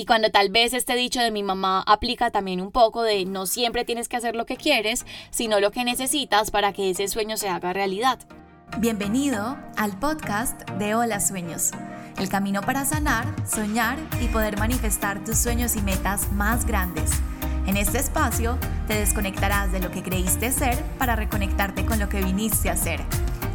Y cuando tal vez este dicho de mi mamá aplica también un poco de no siempre tienes que hacer lo que quieres, sino lo que necesitas para que ese sueño se haga realidad. Bienvenido al podcast de Hola Sueños, el camino para sanar, soñar y poder manifestar tus sueños y metas más grandes. En este espacio te desconectarás de lo que creíste ser para reconectarte con lo que viniste a ser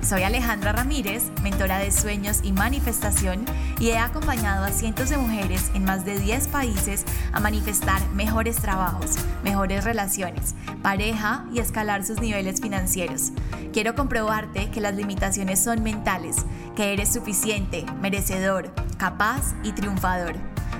soy Alejandra Ramírez, mentora de sueños y manifestación, y he acompañado a cientos de mujeres en más de 10 países a manifestar mejores trabajos, mejores relaciones, pareja y escalar sus niveles financieros. Quiero comprobarte que las limitaciones son mentales, que eres suficiente, merecedor, capaz y triunfador.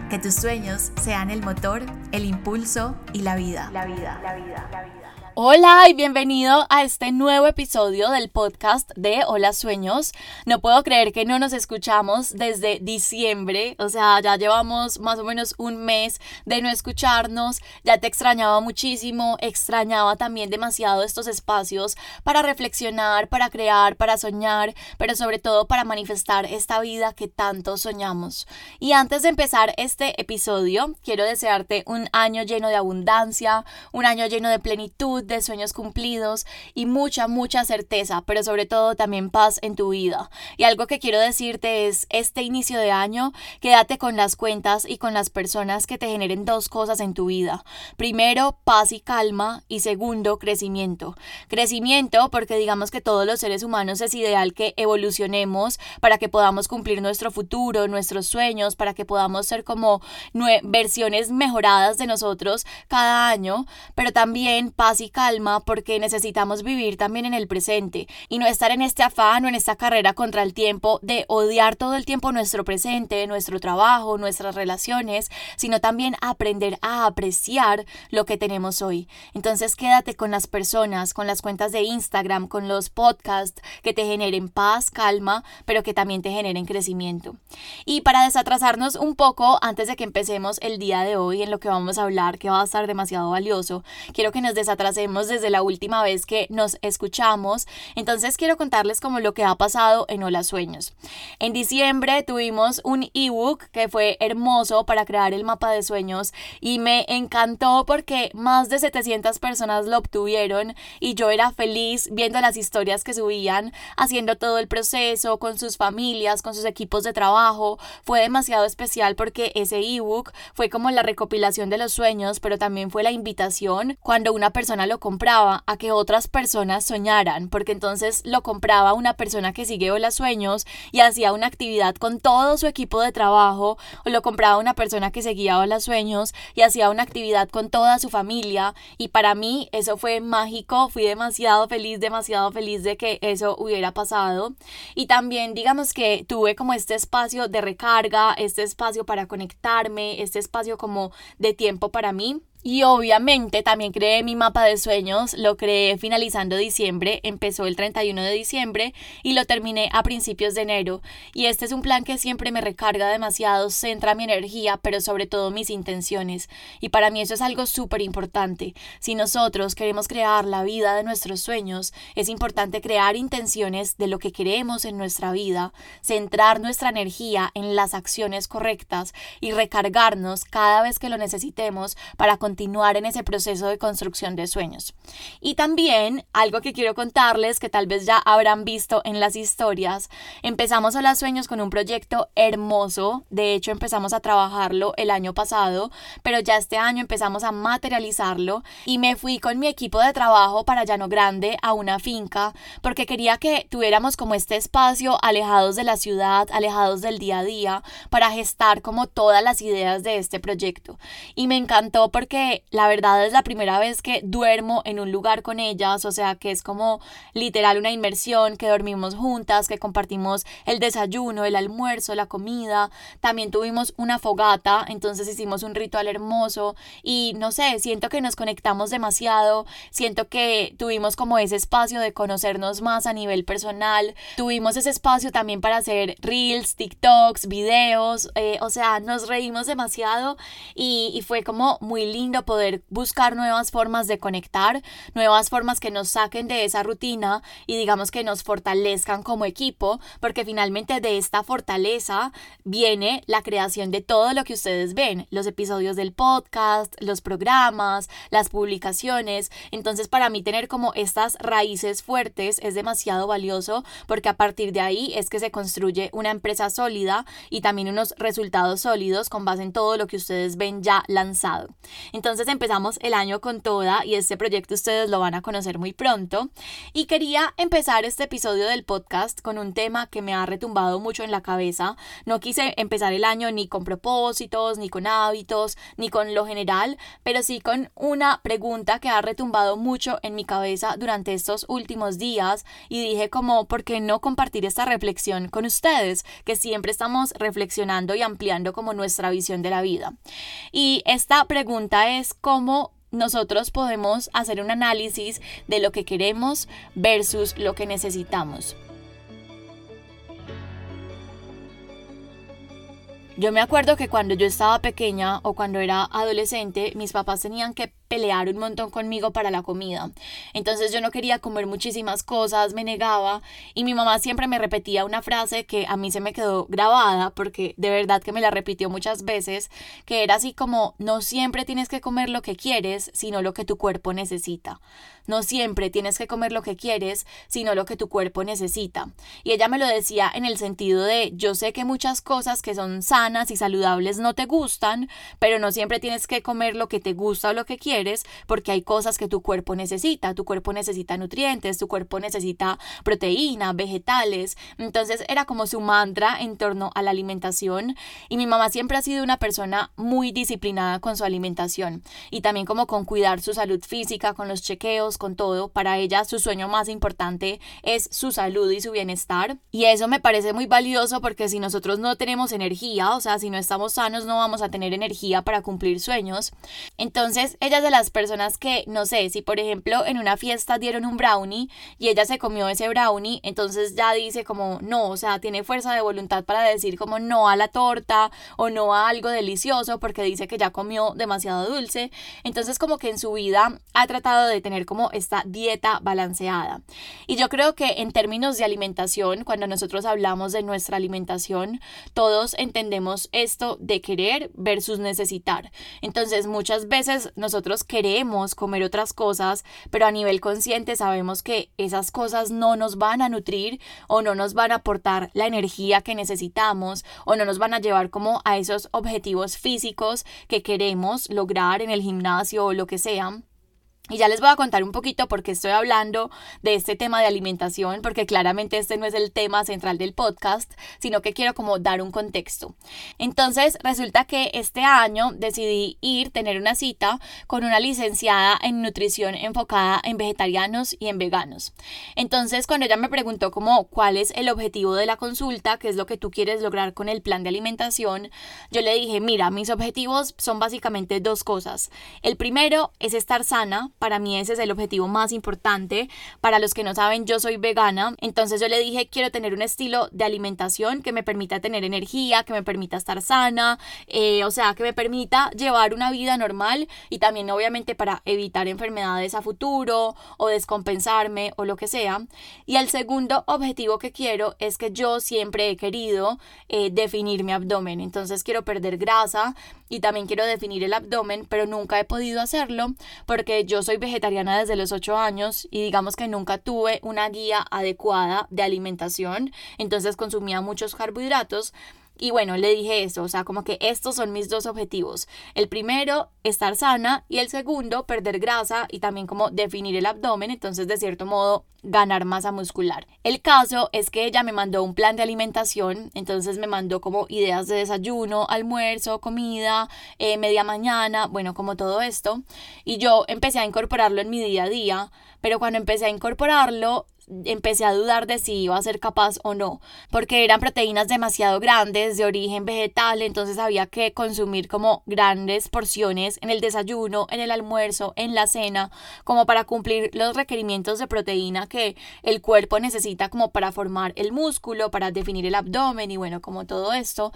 Que tus sueños sean el motor, el impulso y la vida. La vida, la vida, la vida. Hola y bienvenido a este nuevo episodio del podcast de Hola Sueños. No puedo creer que no nos escuchamos desde diciembre, o sea, ya llevamos más o menos un mes de no escucharnos, ya te extrañaba muchísimo, extrañaba también demasiado estos espacios para reflexionar, para crear, para soñar, pero sobre todo para manifestar esta vida que tanto soñamos. Y antes de empezar este episodio, quiero desearte un año lleno de abundancia, un año lleno de plenitud, de sueños cumplidos y mucha, mucha certeza, pero sobre todo también paz en tu vida. Y algo que quiero decirte es, este inicio de año, quédate con las cuentas y con las personas que te generen dos cosas en tu vida. Primero, paz y calma y segundo, crecimiento. Crecimiento porque digamos que todos los seres humanos es ideal que evolucionemos para que podamos cumplir nuestro futuro, nuestros sueños, para que podamos ser como versiones mejoradas de nosotros cada año, pero también paz y calma porque necesitamos vivir también en el presente y no estar en este afán o en esta carrera contra el tiempo de odiar todo el tiempo nuestro presente, nuestro trabajo, nuestras relaciones, sino también aprender a apreciar lo que tenemos hoy. Entonces quédate con las personas, con las cuentas de Instagram, con los podcasts que te generen paz, calma, pero que también te generen crecimiento. Y para desatrasarnos un poco antes de que empecemos el día de hoy en lo que vamos a hablar, que va a estar demasiado valioso, quiero que nos desatrasemos desde la última vez que nos escuchamos. Entonces quiero contarles como lo que ha pasado en Hola Sueños. En diciembre tuvimos un ebook que fue hermoso para crear el mapa de sueños y me encantó porque más de 700 personas lo obtuvieron y yo era feliz viendo las historias que subían, haciendo todo el proceso con sus familias, con sus equipos de trabajo. Fue demasiado especial porque ese ebook fue como la recopilación de los sueños, pero también fue la invitación cuando una persona lo compraba a que otras personas soñaran, porque entonces lo compraba una persona que sigue Hola Sueños y hacía una actividad con todo su equipo de trabajo, o lo compraba una persona que seguía Hola Sueños y hacía una actividad con toda su familia. Y para mí eso fue mágico, fui demasiado feliz, demasiado feliz de que eso hubiera pasado. Y también digamos que tuve como este espacio de recarga, este espacio para conectarme, este espacio como de tiempo para mí. Y obviamente también creé mi mapa de sueños, lo creé finalizando diciembre, empezó el 31 de diciembre y lo terminé a principios de enero. Y este es un plan que siempre me recarga demasiado, centra mi energía, pero sobre todo mis intenciones. Y para mí eso es algo súper importante. Si nosotros queremos crear la vida de nuestros sueños, es importante crear intenciones de lo que queremos en nuestra vida, centrar nuestra energía en las acciones correctas y recargarnos cada vez que lo necesitemos para continuar continuar en ese proceso de construcción de sueños. Y también algo que quiero contarles que tal vez ya habrán visto en las historias, empezamos a las sueños con un proyecto hermoso, de hecho empezamos a trabajarlo el año pasado, pero ya este año empezamos a materializarlo y me fui con mi equipo de trabajo para Llano Grande a una finca porque quería que tuviéramos como este espacio alejados de la ciudad, alejados del día a día, para gestar como todas las ideas de este proyecto. Y me encantó porque la verdad es la primera vez que duermo en un lugar con ellas, o sea que es como literal una inmersión, que dormimos juntas, que compartimos el desayuno, el almuerzo, la comida, también tuvimos una fogata, entonces hicimos un ritual hermoso y no sé, siento que nos conectamos demasiado, siento que tuvimos como ese espacio de conocernos más a nivel personal, tuvimos ese espacio también para hacer reels, TikToks, videos, eh, o sea, nos reímos demasiado y, y fue como muy lindo lindo poder buscar nuevas formas de conectar, nuevas formas que nos saquen de esa rutina y digamos que nos fortalezcan como equipo, porque finalmente de esta fortaleza viene la creación de todo lo que ustedes ven, los episodios del podcast, los programas, las publicaciones. Entonces para mí tener como estas raíces fuertes es demasiado valioso porque a partir de ahí es que se construye una empresa sólida y también unos resultados sólidos con base en todo lo que ustedes ven ya lanzado. Entonces empezamos el año con toda y este proyecto ustedes lo van a conocer muy pronto. Y quería empezar este episodio del podcast con un tema que me ha retumbado mucho en la cabeza. No quise empezar el año ni con propósitos, ni con hábitos, ni con lo general, pero sí con una pregunta que ha retumbado mucho en mi cabeza durante estos últimos días y dije como, ¿por qué no compartir esta reflexión con ustedes? Que siempre estamos reflexionando y ampliando como nuestra visión de la vida. Y esta pregunta es cómo nosotros podemos hacer un análisis de lo que queremos versus lo que necesitamos. Yo me acuerdo que cuando yo estaba pequeña o cuando era adolescente, mis papás tenían que pelear un montón conmigo para la comida. Entonces yo no quería comer muchísimas cosas, me negaba y mi mamá siempre me repetía una frase que a mí se me quedó grabada porque de verdad que me la repitió muchas veces, que era así como no siempre tienes que comer lo que quieres, sino lo que tu cuerpo necesita. No siempre tienes que comer lo que quieres, sino lo que tu cuerpo necesita. Y ella me lo decía en el sentido de yo sé que muchas cosas que son sanas y saludables no te gustan, pero no siempre tienes que comer lo que te gusta o lo que quieres porque hay cosas que tu cuerpo necesita. Tu cuerpo necesita nutrientes, tu cuerpo necesita proteína, vegetales. Entonces era como su mantra en torno a la alimentación y mi mamá siempre ha sido una persona muy disciplinada con su alimentación y también como con cuidar su salud física, con los chequeos, con todo. Para ella su sueño más importante es su salud y su bienestar y eso me parece muy valioso porque si nosotros no tenemos energía, o sea, si no estamos sanos no vamos a tener energía para cumplir sueños. Entonces ella de las personas que, no sé, si por ejemplo en una fiesta dieron un brownie y ella se comió ese brownie, entonces ya dice como no, o sea, tiene fuerza de voluntad para decir como no a la torta o no a algo delicioso porque dice que ya comió demasiado dulce. Entonces como que en su vida ha tratado de tener como esta dieta balanceada. Y yo creo que en términos de alimentación, cuando nosotros hablamos de nuestra alimentación, todos entendemos esto de querer versus necesitar. Entonces muchas veces nosotros queremos comer otras cosas, pero a nivel consciente sabemos que esas cosas no nos van a nutrir o no nos van a aportar la energía que necesitamos o no nos van a llevar como a esos objetivos físicos que queremos lograr en el gimnasio o lo que sea. Y ya les voy a contar un poquito por qué estoy hablando de este tema de alimentación, porque claramente este no es el tema central del podcast, sino que quiero como dar un contexto. Entonces, resulta que este año decidí ir, tener una cita con una licenciada en nutrición enfocada en vegetarianos y en veganos. Entonces, cuando ella me preguntó como cuál es el objetivo de la consulta, qué es lo que tú quieres lograr con el plan de alimentación, yo le dije, mira, mis objetivos son básicamente dos cosas. El primero es estar sana, para mí ese es el objetivo más importante. Para los que no saben, yo soy vegana, entonces yo le dije, quiero tener un estilo de alimentación que me permita tener energía, que me permita estar sana, eh, o sea, que me permita llevar una vida normal y también obviamente para evitar enfermedades a futuro o descompensarme o lo que sea. Y el segundo objetivo que quiero es que yo siempre he querido eh, definir mi abdomen, entonces quiero perder grasa y también quiero definir el abdomen, pero nunca he podido hacerlo porque yo soy vegetariana desde los 8 años y digamos que nunca tuve una guía adecuada de alimentación, entonces consumía muchos carbohidratos y bueno, le dije eso, o sea, como que estos son mis dos objetivos. El primero, estar sana y el segundo, perder grasa y también como definir el abdomen, entonces de cierto modo ganar masa muscular. El caso es que ella me mandó un plan de alimentación, entonces me mandó como ideas de desayuno, almuerzo, comida, eh, media mañana, bueno, como todo esto. Y yo empecé a incorporarlo en mi día a día, pero cuando empecé a incorporarlo, empecé a dudar de si iba a ser capaz o no, porque eran proteínas demasiado grandes de origen vegetal, entonces había que consumir como grandes porciones en el desayuno, en el almuerzo, en la cena, como para cumplir los requerimientos de proteína que el cuerpo necesita como para formar el músculo, para definir el abdomen y bueno, como todo esto.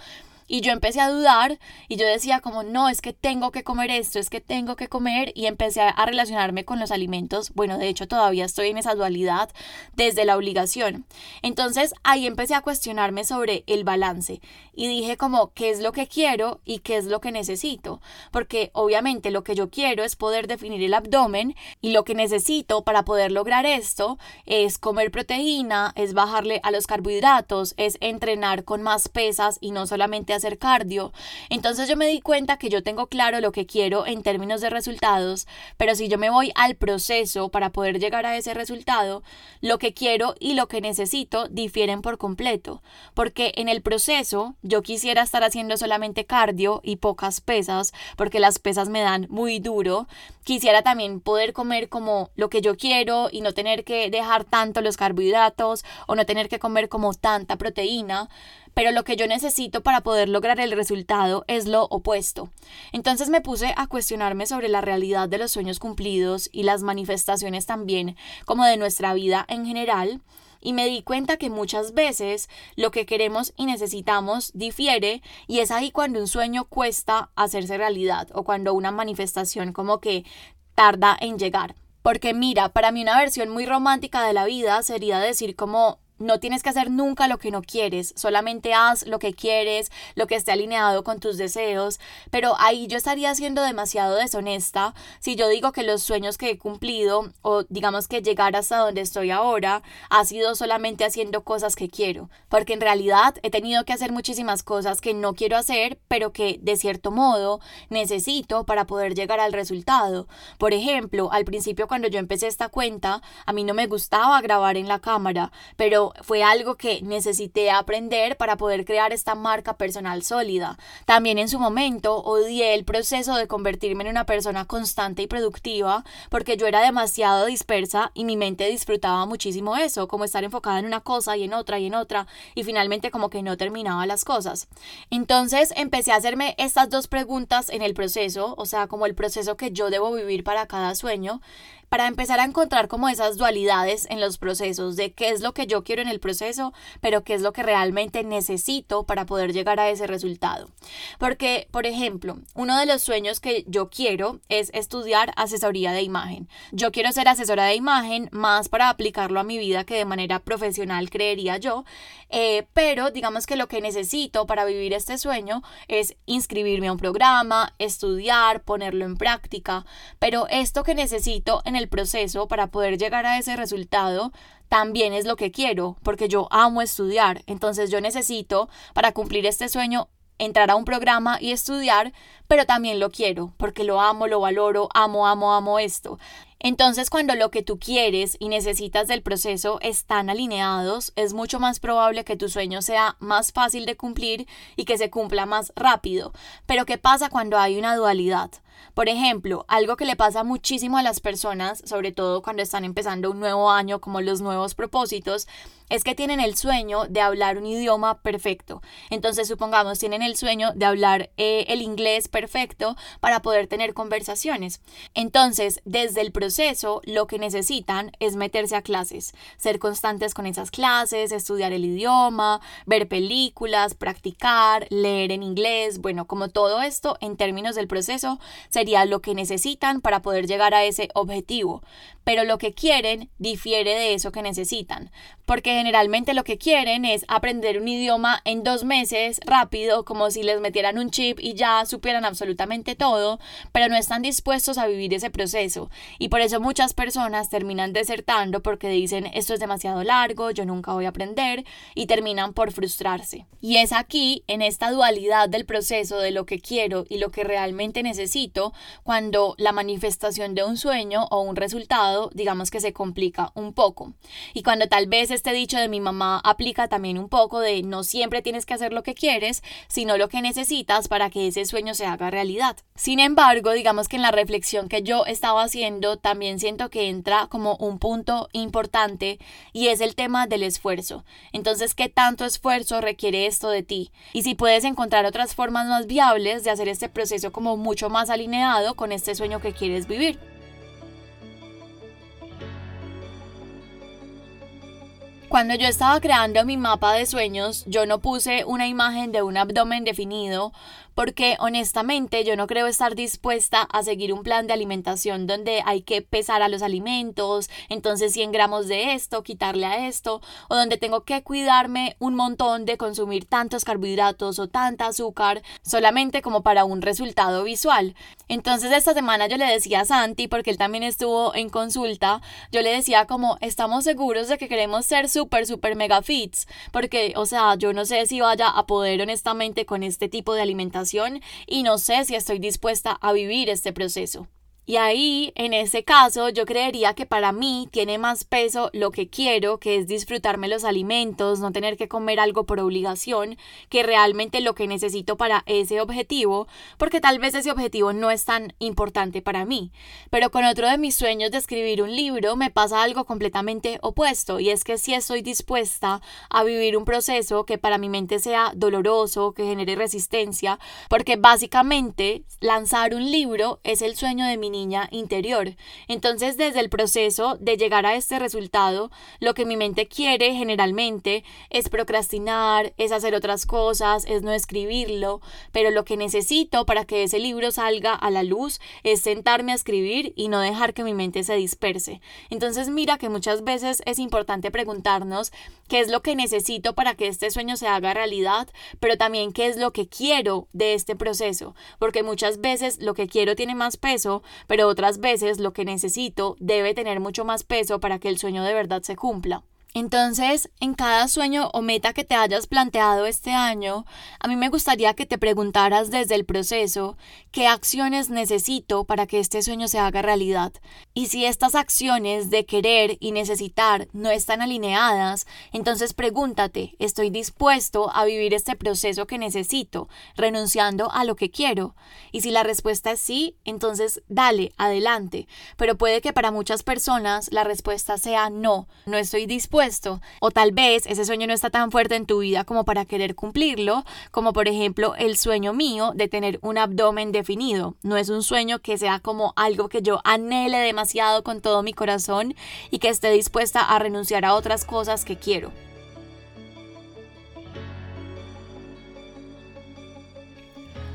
Y yo empecé a dudar y yo decía como, no, es que tengo que comer esto, es que tengo que comer y empecé a relacionarme con los alimentos. Bueno, de hecho todavía estoy en esa dualidad desde la obligación. Entonces ahí empecé a cuestionarme sobre el balance y dije como, ¿qué es lo que quiero y qué es lo que necesito? Porque obviamente lo que yo quiero es poder definir el abdomen y lo que necesito para poder lograr esto es comer proteína, es bajarle a los carbohidratos, es entrenar con más pesas y no solamente hacer cardio. Entonces yo me di cuenta que yo tengo claro lo que quiero en términos de resultados, pero si yo me voy al proceso para poder llegar a ese resultado, lo que quiero y lo que necesito difieren por completo, porque en el proceso yo quisiera estar haciendo solamente cardio y pocas pesas, porque las pesas me dan muy duro. Quisiera también poder comer como lo que yo quiero y no tener que dejar tanto los carbohidratos o no tener que comer como tanta proteína pero lo que yo necesito para poder lograr el resultado es lo opuesto. Entonces me puse a cuestionarme sobre la realidad de los sueños cumplidos y las manifestaciones también como de nuestra vida en general y me di cuenta que muchas veces lo que queremos y necesitamos difiere y es ahí cuando un sueño cuesta hacerse realidad o cuando una manifestación como que tarda en llegar. Porque mira, para mí una versión muy romántica de la vida sería decir como no tienes que hacer nunca lo que no quieres, solamente haz lo que quieres, lo que esté alineado con tus deseos, pero ahí yo estaría siendo demasiado deshonesta si yo digo que los sueños que he cumplido o digamos que llegar hasta donde estoy ahora ha sido solamente haciendo cosas que quiero, porque en realidad he tenido que hacer muchísimas cosas que no quiero hacer, pero que de cierto modo necesito para poder llegar al resultado. Por ejemplo, al principio cuando yo empecé esta cuenta, a mí no me gustaba grabar en la cámara, pero fue algo que necesité aprender para poder crear esta marca personal sólida. También en su momento odié el proceso de convertirme en una persona constante y productiva porque yo era demasiado dispersa y mi mente disfrutaba muchísimo eso, como estar enfocada en una cosa y en otra y en otra y finalmente como que no terminaba las cosas. Entonces empecé a hacerme estas dos preguntas en el proceso, o sea, como el proceso que yo debo vivir para cada sueño para empezar a encontrar como esas dualidades en los procesos de qué es lo que yo quiero en el proceso, pero qué es lo que realmente necesito para poder llegar a ese resultado. Porque, por ejemplo, uno de los sueños que yo quiero es estudiar asesoría de imagen. Yo quiero ser asesora de imagen más para aplicarlo a mi vida que de manera profesional creería yo, eh, pero digamos que lo que necesito para vivir este sueño es inscribirme a un programa, estudiar, ponerlo en práctica, pero esto que necesito en el proceso para poder llegar a ese resultado también es lo que quiero, porque yo amo estudiar. Entonces yo necesito, para cumplir este sueño, entrar a un programa y estudiar, pero también lo quiero, porque lo amo, lo valoro, amo, amo, amo esto. Entonces, cuando lo que tú quieres y necesitas del proceso están alineados, es mucho más probable que tu sueño sea más fácil de cumplir y que se cumpla más rápido. Pero ¿qué pasa cuando hay una dualidad? Por ejemplo, algo que le pasa muchísimo a las personas, sobre todo cuando están empezando un nuevo año como los nuevos propósitos, es que tienen el sueño de hablar un idioma perfecto. Entonces, supongamos, tienen el sueño de hablar eh, el inglés perfecto para poder tener conversaciones. Entonces, desde el proceso, lo que necesitan es meterse a clases, ser constantes con esas clases, estudiar el idioma, ver películas, practicar, leer en inglés, bueno, como todo esto en términos del proceso sería lo que necesitan para poder llegar a ese objetivo. Pero lo que quieren difiere de eso que necesitan, porque generalmente lo que quieren es aprender un idioma en dos meses rápido, como si les metieran un chip y ya supieran absolutamente todo, pero no están dispuestos a vivir ese proceso. Y por eso muchas personas terminan desertando porque dicen esto es demasiado largo, yo nunca voy a aprender y terminan por frustrarse. Y es aquí, en esta dualidad del proceso de lo que quiero y lo que realmente necesito, cuando la manifestación de un sueño o un resultado, digamos que se complica un poco. Y cuando tal vez este dicho de mi mamá aplica también un poco de no siempre tienes que hacer lo que quieres, sino lo que necesitas para que ese sueño se haga realidad. Sin embargo, digamos que en la reflexión que yo estaba haciendo, también siento que entra como un punto importante y es el tema del esfuerzo. Entonces, ¿qué tanto esfuerzo requiere esto de ti? Y si puedes encontrar otras formas más viables de hacer este proceso como mucho más alineado con este sueño que quieres vivir. Cuando yo estaba creando mi mapa de sueños, yo no puse una imagen de un abdomen definido porque honestamente yo no creo estar dispuesta a seguir un plan de alimentación donde hay que pesar a los alimentos, entonces 100 gramos de esto, quitarle a esto, o donde tengo que cuidarme un montón de consumir tantos carbohidratos o tanta azúcar solamente como para un resultado visual. Entonces esta semana yo le decía a Santi, porque él también estuvo en consulta, yo le decía como estamos seguros de que queremos ser súper, súper mega fits, porque o sea, yo no sé si vaya a poder honestamente con este tipo de alimentación y no sé si estoy dispuesta a vivir este proceso. Y ahí, en ese caso, yo creería que para mí tiene más peso lo que quiero, que es disfrutarme los alimentos, no tener que comer algo por obligación, que realmente lo que necesito para ese objetivo, porque tal vez ese objetivo no es tan importante para mí. Pero con otro de mis sueños de escribir un libro me pasa algo completamente opuesto, y es que si estoy dispuesta a vivir un proceso que para mi mente sea doloroso, que genere resistencia, porque básicamente lanzar un libro es el sueño de mi interior. Entonces, desde el proceso de llegar a este resultado, lo que mi mente quiere generalmente es procrastinar, es hacer otras cosas, es no escribirlo, pero lo que necesito para que ese libro salga a la luz es sentarme a escribir y no dejar que mi mente se disperse. Entonces, mira que muchas veces es importante preguntarnos qué es lo que necesito para que este sueño se haga realidad, pero también qué es lo que quiero de este proceso, porque muchas veces lo que quiero tiene más peso, pero otras veces lo que necesito debe tener mucho más peso para que el sueño de verdad se cumpla. Entonces, en cada sueño o meta que te hayas planteado este año, a mí me gustaría que te preguntaras desde el proceso qué acciones necesito para que este sueño se haga realidad. Y si estas acciones de querer y necesitar no están alineadas, entonces pregúntate, ¿estoy dispuesto a vivir este proceso que necesito, renunciando a lo que quiero? Y si la respuesta es sí, entonces dale, adelante. Pero puede que para muchas personas la respuesta sea no, no estoy dispuesto o tal vez ese sueño no está tan fuerte en tu vida como para querer cumplirlo, como por ejemplo el sueño mío de tener un abdomen definido. No es un sueño que sea como algo que yo anhele demasiado con todo mi corazón y que esté dispuesta a renunciar a otras cosas que quiero.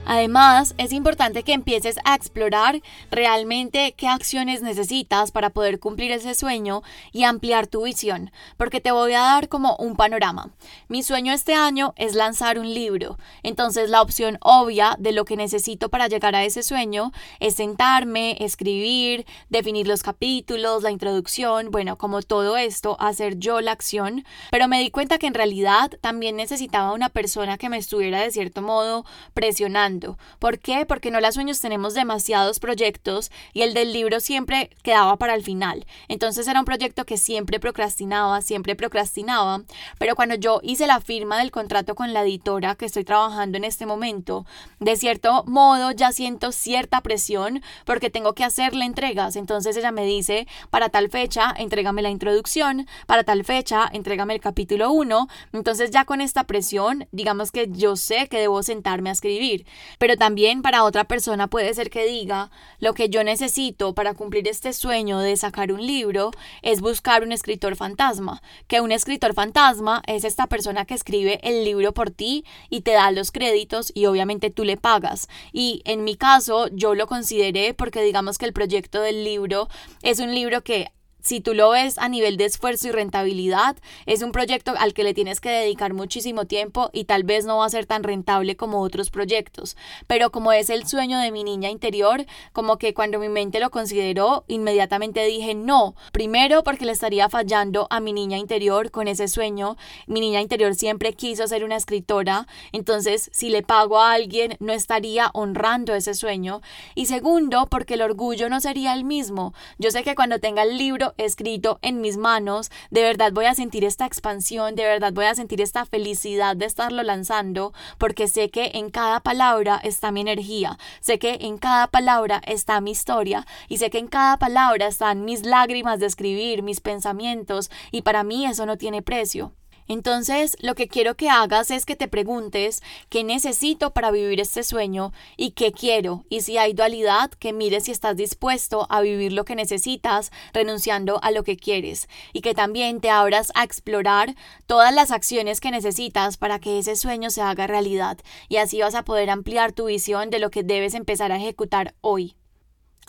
Además, es importante que empieces a explorar realmente qué acciones necesitas para poder cumplir ese sueño y ampliar tu visión, porque te voy a dar como un panorama. Mi sueño este año es lanzar un libro, entonces la opción obvia de lo que necesito para llegar a ese sueño es sentarme, escribir, definir los capítulos, la introducción, bueno, como todo esto, hacer yo la acción, pero me di cuenta que en realidad también necesitaba una persona que me estuviera de cierto modo presionando ¿Por qué? Porque no las sueños tenemos demasiados proyectos y el del libro siempre quedaba para el final. Entonces era un proyecto que siempre procrastinaba, siempre procrastinaba. Pero cuando yo hice la firma del contrato con la editora que estoy trabajando en este momento, de cierto modo ya siento cierta presión porque tengo que hacerle entregas. Entonces ella me dice, para tal fecha, entrégame la introducción, para tal fecha, entrégame el capítulo 1. Entonces ya con esta presión, digamos que yo sé que debo sentarme a escribir. Pero también para otra persona puede ser que diga, lo que yo necesito para cumplir este sueño de sacar un libro es buscar un escritor fantasma, que un escritor fantasma es esta persona que escribe el libro por ti y te da los créditos y obviamente tú le pagas. Y en mi caso yo lo consideré porque digamos que el proyecto del libro es un libro que si tú lo ves a nivel de esfuerzo y rentabilidad, es un proyecto al que le tienes que dedicar muchísimo tiempo y tal vez no va a ser tan rentable como otros proyectos. Pero como es el sueño de mi niña interior, como que cuando mi mente lo consideró, inmediatamente dije no. Primero porque le estaría fallando a mi niña interior con ese sueño. Mi niña interior siempre quiso ser una escritora, entonces si le pago a alguien no estaría honrando ese sueño. Y segundo porque el orgullo no sería el mismo. Yo sé que cuando tenga el libro escrito en mis manos, de verdad voy a sentir esta expansión, de verdad voy a sentir esta felicidad de estarlo lanzando, porque sé que en cada palabra está mi energía, sé que en cada palabra está mi historia y sé que en cada palabra están mis lágrimas de escribir, mis pensamientos y para mí eso no tiene precio. Entonces, lo que quiero que hagas es que te preguntes qué necesito para vivir este sueño y qué quiero. Y si hay dualidad, que mires si estás dispuesto a vivir lo que necesitas, renunciando a lo que quieres. Y que también te abras a explorar todas las acciones que necesitas para que ese sueño se haga realidad. Y así vas a poder ampliar tu visión de lo que debes empezar a ejecutar hoy.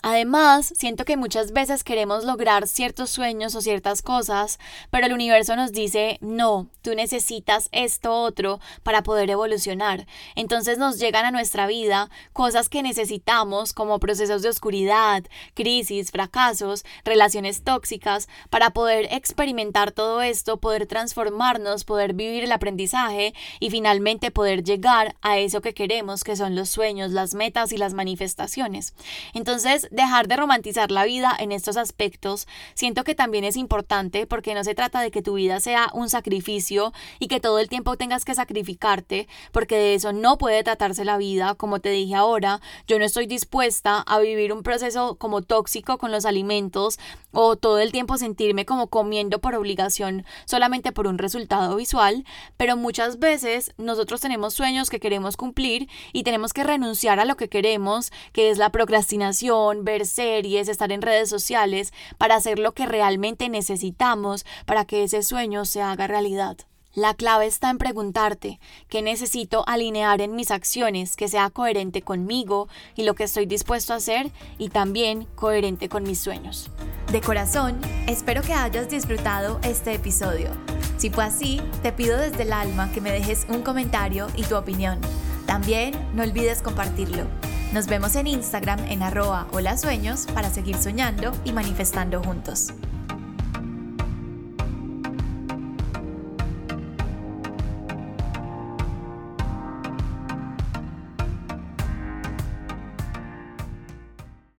Además, siento que muchas veces queremos lograr ciertos sueños o ciertas cosas, pero el universo nos dice, no, tú necesitas esto otro para poder evolucionar. Entonces nos llegan a nuestra vida cosas que necesitamos como procesos de oscuridad, crisis, fracasos, relaciones tóxicas, para poder experimentar todo esto, poder transformarnos, poder vivir el aprendizaje y finalmente poder llegar a eso que queremos, que son los sueños, las metas y las manifestaciones. Entonces, dejar de romantizar la vida en estos aspectos, siento que también es importante porque no se trata de que tu vida sea un sacrificio y que todo el tiempo tengas que sacrificarte, porque de eso no puede tratarse la vida, como te dije ahora, yo no estoy dispuesta a vivir un proceso como tóxico con los alimentos o todo el tiempo sentirme como comiendo por obligación solamente por un resultado visual, pero muchas veces nosotros tenemos sueños que queremos cumplir y tenemos que renunciar a lo que queremos, que es la procrastinación, ver series, estar en redes sociales, para hacer lo que realmente necesitamos para que ese sueño se haga realidad. La clave está en preguntarte qué necesito alinear en mis acciones que sea coherente conmigo y lo que estoy dispuesto a hacer y también coherente con mis sueños. De corazón, espero que hayas disfrutado este episodio. Si fue así, te pido desde el alma que me dejes un comentario y tu opinión. También no olvides compartirlo. Nos vemos en Instagram en arroba hola sueños para seguir soñando y manifestando juntos.